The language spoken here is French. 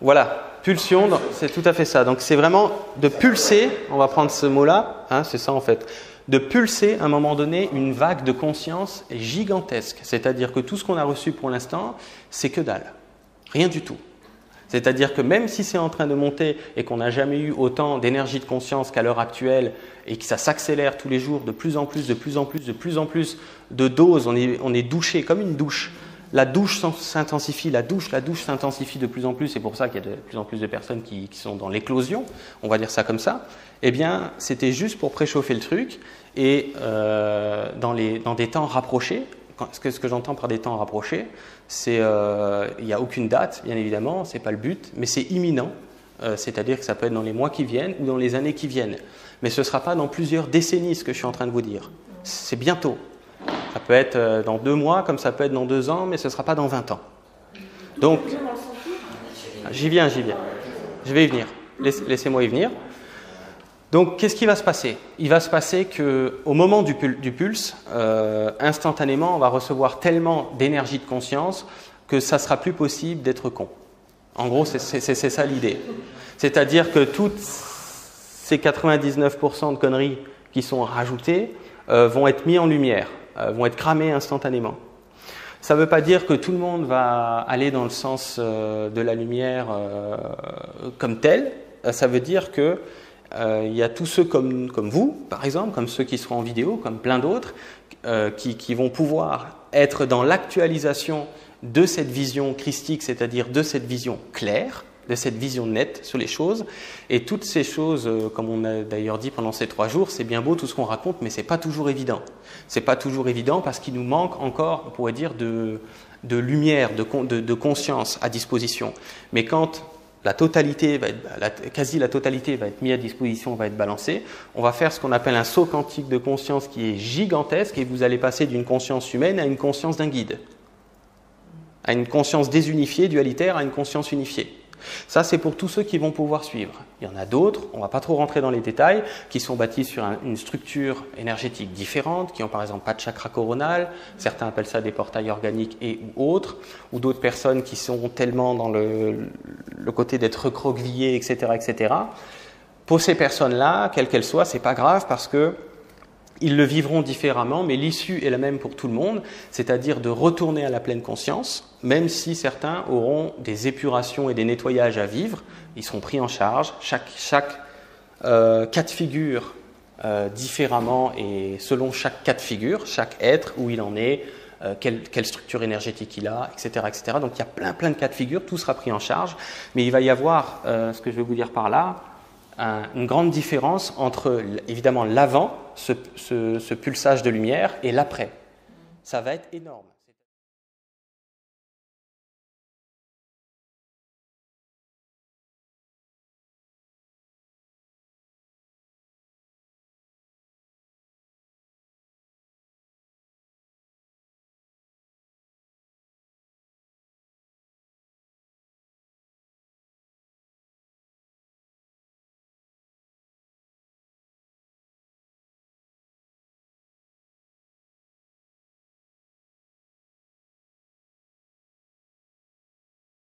Voilà, pulsion, c'est tout à fait ça. Donc c'est vraiment de pulser, on va prendre ce mot-là, hein, c'est ça en fait, de pulser à un moment donné une vague de conscience gigantesque. C'est-à-dire que tout ce qu'on a reçu pour l'instant, c'est que dalle. Rien du tout. C'est-à-dire que même si c'est en train de monter et qu'on n'a jamais eu autant d'énergie de conscience qu'à l'heure actuelle et que ça s'accélère tous les jours de plus en plus, de plus en plus, de plus en plus de doses, on est, on est douché comme une douche. La douche s'intensifie, la douche, la douche s'intensifie de plus en plus, c'est pour ça qu'il y a de plus en plus de personnes qui, sont dans l'éclosion, on va dire ça comme ça. Eh bien, c'était juste pour préchauffer le truc et euh, dans, les, dans des temps rapprochés, ce que, ce que j'entends par des temps rapprochés, c'est euh, il n'y a aucune date, bien évidemment, ce n'est pas le but, mais c'est imminent, euh, c'est-à-dire que ça peut être dans les mois qui viennent ou dans les années qui viennent. Mais ce ne sera pas dans plusieurs décennies, ce que je suis en train de vous dire. C'est bientôt. Ça peut être euh, dans deux mois, comme ça peut être dans deux ans, mais ce ne sera pas dans 20 ans. Donc, j'y viens, j'y viens. Je vais y venir. Laissez-moi y venir. Donc, qu'est-ce qui va se passer? Il va se passer qu'au moment du, pulse, euh, instantanément, on va recevoir tellement d'énergie de conscience que ça sera plus possible d'être con. En gros, c'est ça l'idée. C'est-à-dire que toutes ces 99% de conneries qui sont rajoutées euh, vont être mis en lumière, vont être cramées instantanément. Ça ne veut pas dire que tout le monde va aller dans le sens de la lumière comme tel. Ça veut dire que euh, il y a tous ceux comme, vous, par exemple, comme ceux qui seront en vidéo, comme plein d'autres, euh, qui, vont pouvoir être dans l'actualisation de cette vision christique, c'est-à-dire de cette vision claire, de cette vision nette sur les choses. Et toutes ces choses, euh, comme on a d'ailleurs dit pendant ces trois jours, c'est bien beau tout ce qu'on raconte, mais c'est pas toujours évident. C'est pas toujours évident parce qu'il nous manque encore, on pourrait dire, de, de lumière, de, de, de conscience à disposition. Mais quand la totalité va être, quasi la totalité va être mise à disposition, va être balancée. On va faire ce qu'on appelle un saut quantique de conscience qui est gigantesque et vous allez passer d'une conscience humaine à une conscience d'un guide, à une conscience désunifiée, dualitaire, à une conscience unifiée. Ça, c'est pour tous ceux qui vont pouvoir suivre. Il y en a d'autres, on ne va pas trop rentrer dans les détails, qui sont bâtis sur une structure énergétique différente, qui ont par exemple pas de chakra coronal, certains appellent ça des portails organiques et ou autres, ou d'autres personnes qui sont tellement dans le, côté d'être recroquevillées, etc., etc. Pour ces personnes-là, quelles qu'elles soient, c'est pas grave parce que ils le vivront différemment, mais l'issue est la même pour tout le monde, c'est-à-dire de retourner à la pleine conscience, même si certains auront des épurations et des nettoyages à vivre, ils seront pris en charge, chaque, euh, cas de figure euh, différemment et selon chaque cas de figure, chaque être, où il en est, euh, quelle, quelle, structure énergétique il a, etc., etc. Donc il y a plein, plein de cas de figure, tout sera pris en charge, mais il va y avoir, ce que je vais vous dire par là, une grande différence entre évidemment l'avant, ce, ce, ce pulsage de lumière, et l'après. Ça va être énorme.